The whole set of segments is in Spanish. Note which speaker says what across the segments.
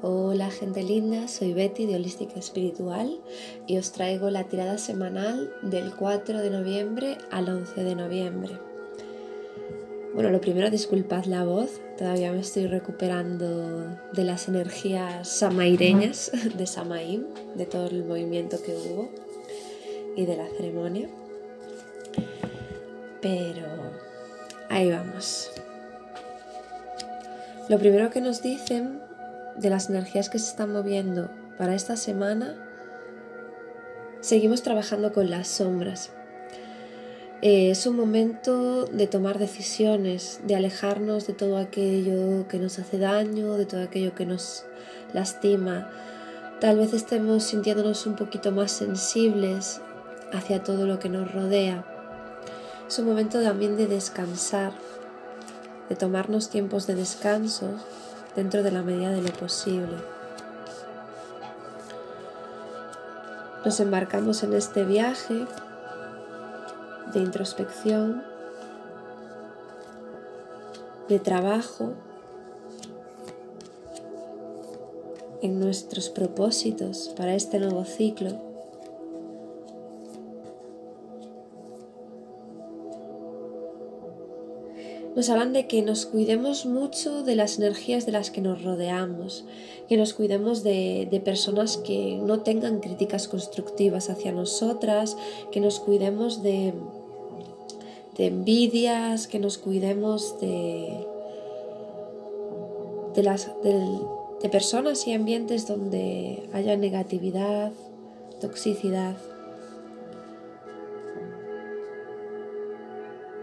Speaker 1: Hola gente linda, soy Betty de Holística Espiritual y os traigo la tirada semanal del 4 de noviembre al 11 de noviembre. Bueno, lo primero disculpad la voz, todavía me estoy recuperando de las energías samaireñas de Samaim, de todo el movimiento que hubo y de la ceremonia. Pero ahí vamos. Lo primero que nos dicen de las energías que se están moviendo para esta semana, seguimos trabajando con las sombras. Eh, es un momento de tomar decisiones, de alejarnos de todo aquello que nos hace daño, de todo aquello que nos lastima. Tal vez estemos sintiéndonos un poquito más sensibles hacia todo lo que nos rodea. Es un momento también de descansar, de tomarnos tiempos de descanso dentro de la medida de lo posible. Nos embarcamos en este viaje de introspección, de trabajo en nuestros propósitos para este nuevo ciclo. Nos hablan de que nos cuidemos mucho de las energías de las que nos rodeamos, que nos cuidemos de, personas que no tengan críticas constructivas hacia nosotras, que nos cuidemos de, de envidias, que nos cuidemos de, de, de personas y ambientes donde haya negatividad, toxicidad.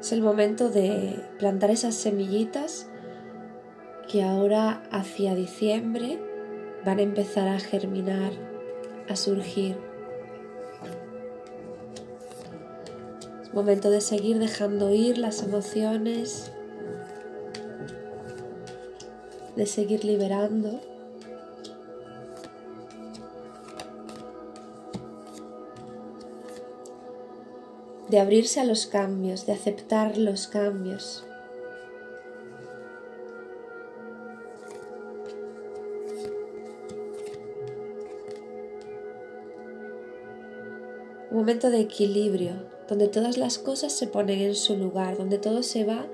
Speaker 1: Es el momento de plantar esas semillitas que ahora hacia diciembre van a empezar a germinar, a surgir. Es momento de seguir dejando ir las emociones, de seguir liberando. De abrirse a los cambios, de aceptar los cambios. Un momento de equilibrio, donde todas las cosas se ponen en su lugar, donde todo se va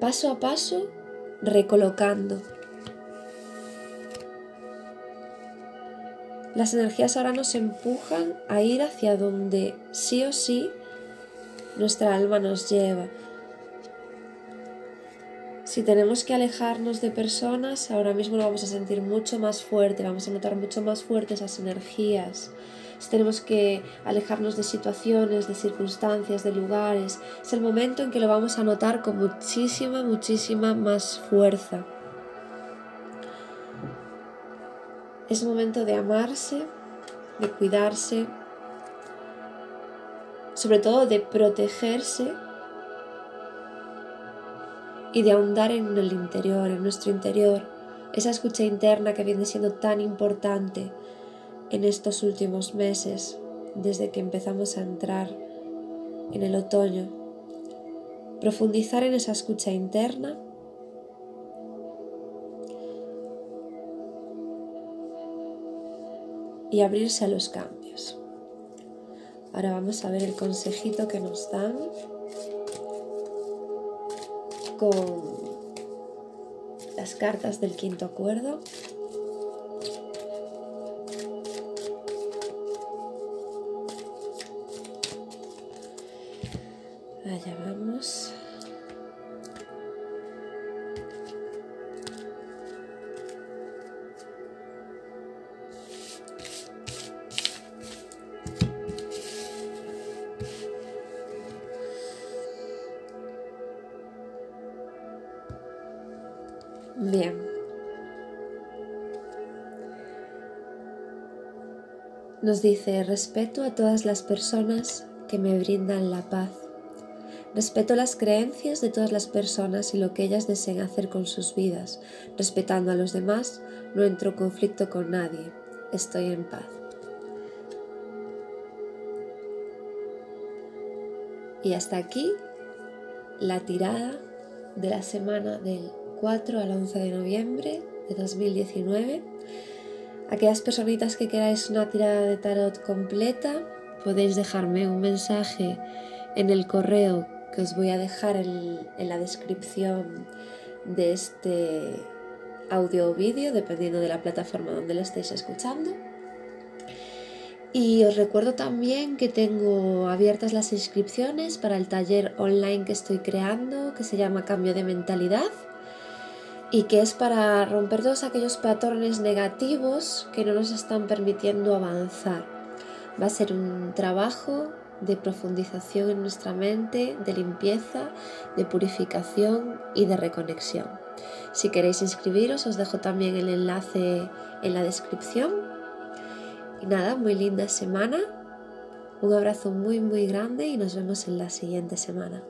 Speaker 1: paso a paso recolocando. Las energías ahora nos empujan a ir hacia donde sí o sí nuestra alma nos lleva. Si tenemos que alejarnos de personas, ahora mismo lo vamos a sentir mucho más fuerte, vamos a notar mucho más fuertes esas energías. Si tenemos que alejarnos de situaciones, de circunstancias, de lugares, es el momento en que lo vamos a notar con muchísima, muchísima más fuerza. Es momento de amarse, de cuidarse, sobre todo de protegerse y de ahondar en el interior, en nuestro interior, esa escucha interna que viene siendo tan importante en estos últimos meses, desde que empezamos a entrar en el otoño. Profundizar en esa escucha interna y abrirse a los cambios. Ahora vamos a ver el consejito que nos dan con las cartas del quinto acuerdo. Allá vamos. Bien. Nos dice, respeto a todas las personas que me brindan la paz. Respeto las creencias de todas las personas y lo que ellas deseen hacer con sus vidas. Respetando a los demás, no entro en conflicto con nadie. Estoy en paz. Y hasta aquí la tirada de la semana del 4 al 11 de noviembre de 2019. Aquellas personitas que queráis una tirada de tarot completa, podéis dejarme un mensaje en el correo que os voy a dejar en, la descripción de este audio o vídeo, dependiendo de la plataforma donde lo estéis escuchando. Y os recuerdo también que tengo abiertas las inscripciones para el taller online que estoy creando, que se llama Cambio de Mentalidad, y que es para romper todos aquellos patrones negativos que no nos están permitiendo avanzar. Va a ser un trabajo de profundización en nuestra mente, de limpieza, de purificación y de reconexión. Si queréis inscribiros, os dejo también el enlace en la descripción. Y nada, muy linda semana. Un abrazo muy muy grande y nos vemos en la siguiente semana.